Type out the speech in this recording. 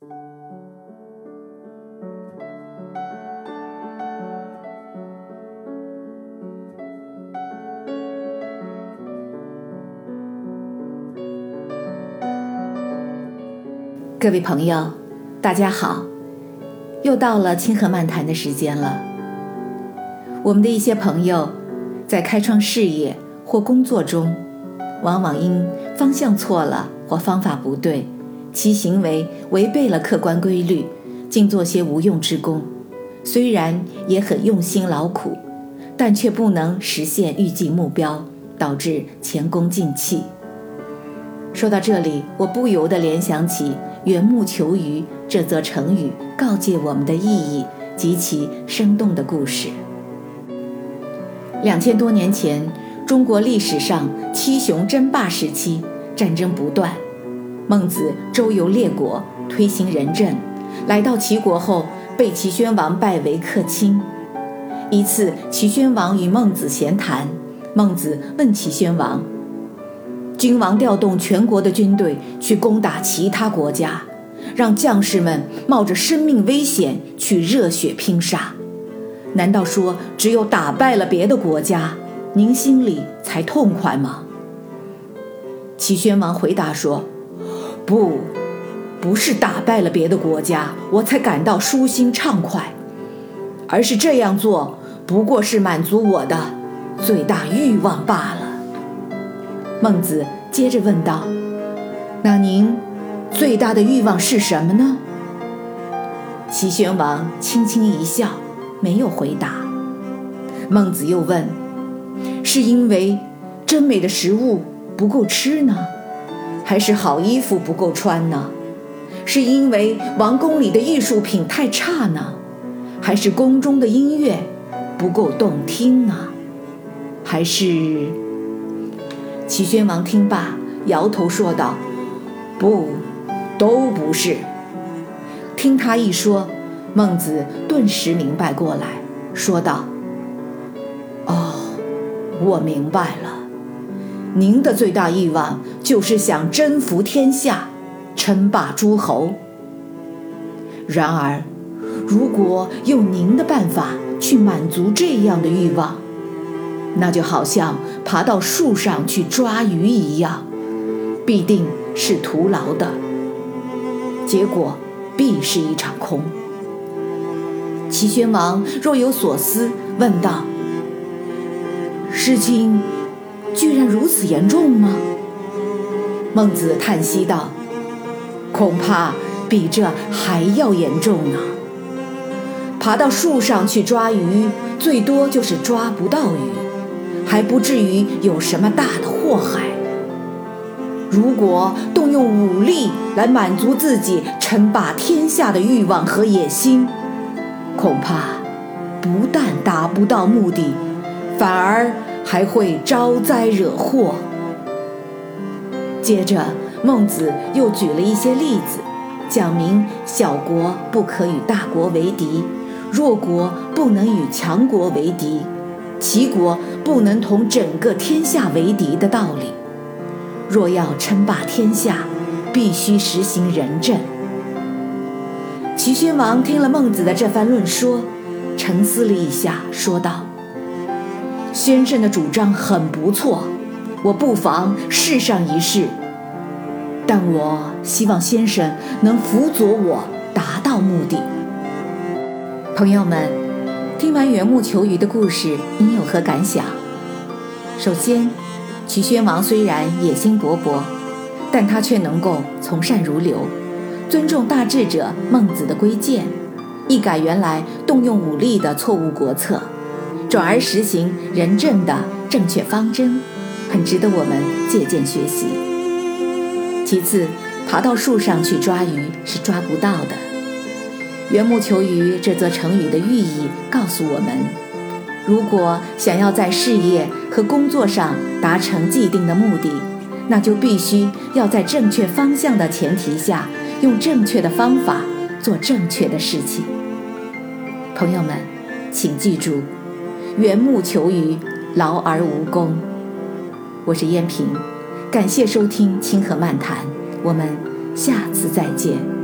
各位朋友，大家好，又到了清河漫谈的时间了。我们的一些朋友在开创事业或工作中，往往因方向错了或方法不对，其行为违背了客观规律，竟做些无用之功。虽然也很用心劳苦，但却不能实现预计目标，导致前功尽弃。说到这里，我不由得联想起“缘木求鱼”这则成语告诫我们的意义及其生动的故事。两千多年前，中国历史上七雄争霸时期，战争不断。孟子周游列国，推行仁政，来到齐国后，被齐宣王拜为客卿。一次，齐宣王与孟子闲谈，孟子问齐宣王。君王调动全国的军队去攻打其他国家，让将士们冒着生命危险去热血拼杀。难道说只有打败了别的国家，您心里才痛快吗？齐宣王回答说：“不，不是打败了别的国家我才感到舒心畅快，而是这样做不过是满足我的最大欲望罢了。”孟子接着问道：“那您最大的欲望是什么呢？”齐宣王轻轻一笑，没有回答。孟子又问：“是因为真美的食物不够吃呢，还是好衣服不够穿呢？是因为王宫里的艺术品太差呢，还是宫中的音乐不够动听呢？还是？”齐宣王听罢，摇头说道：“不，都不是。”听他一说，孟子顿时明白过来，说道：“哦，我明白了，您的最大欲望就是想征服天下，称霸诸侯。然而，如果用您的办法去满足这样的欲望，那就好像爬到树上去抓鱼一样，必定是徒劳的，结果必是一场空。齐宣王若有所思，问道：“事情居然如此严重吗？”孟子叹息道：“恐怕比这还要严重呢。爬到树上去抓鱼，最多就是抓不到鱼。”还不至于有什么大的祸害。如果动用武力来满足自己称霸天下的欲望和野心，恐怕不但达不到目的，反而还会招灾惹祸。接着，孟子又举了一些例子，讲明小国不可与大国为敌，弱国不能与强国为敌。齐国不能同整个天下为敌的道理。若要称霸天下，必须实行仁政。齐宣王听了孟子的这番论说，沉思了一下，说道：“先生的主张很不错，我不妨试上一试。但我希望先生能辅佐我达到目的。”朋友们。听完缘木求鱼的故事，您有何感想？首先，齐宣王虽然野心勃勃，但他却能够从善如流，尊重大智者孟子的规谏，一改原来动用武力的错误国策，转而实行仁政的正确方针，很值得我们借鉴学习。其次，爬到树上去抓鱼是抓不到的。缘木求鱼这则成语的寓意告诉我们：如果想要在事业和工作上达成既定的目的，那就必须要在正确方向的前提下，用正确的方法做正确的事情。朋友们，请记住：缘木求鱼，劳而无功。我是燕平，感谢收听《清河漫谈》，我们下次再见。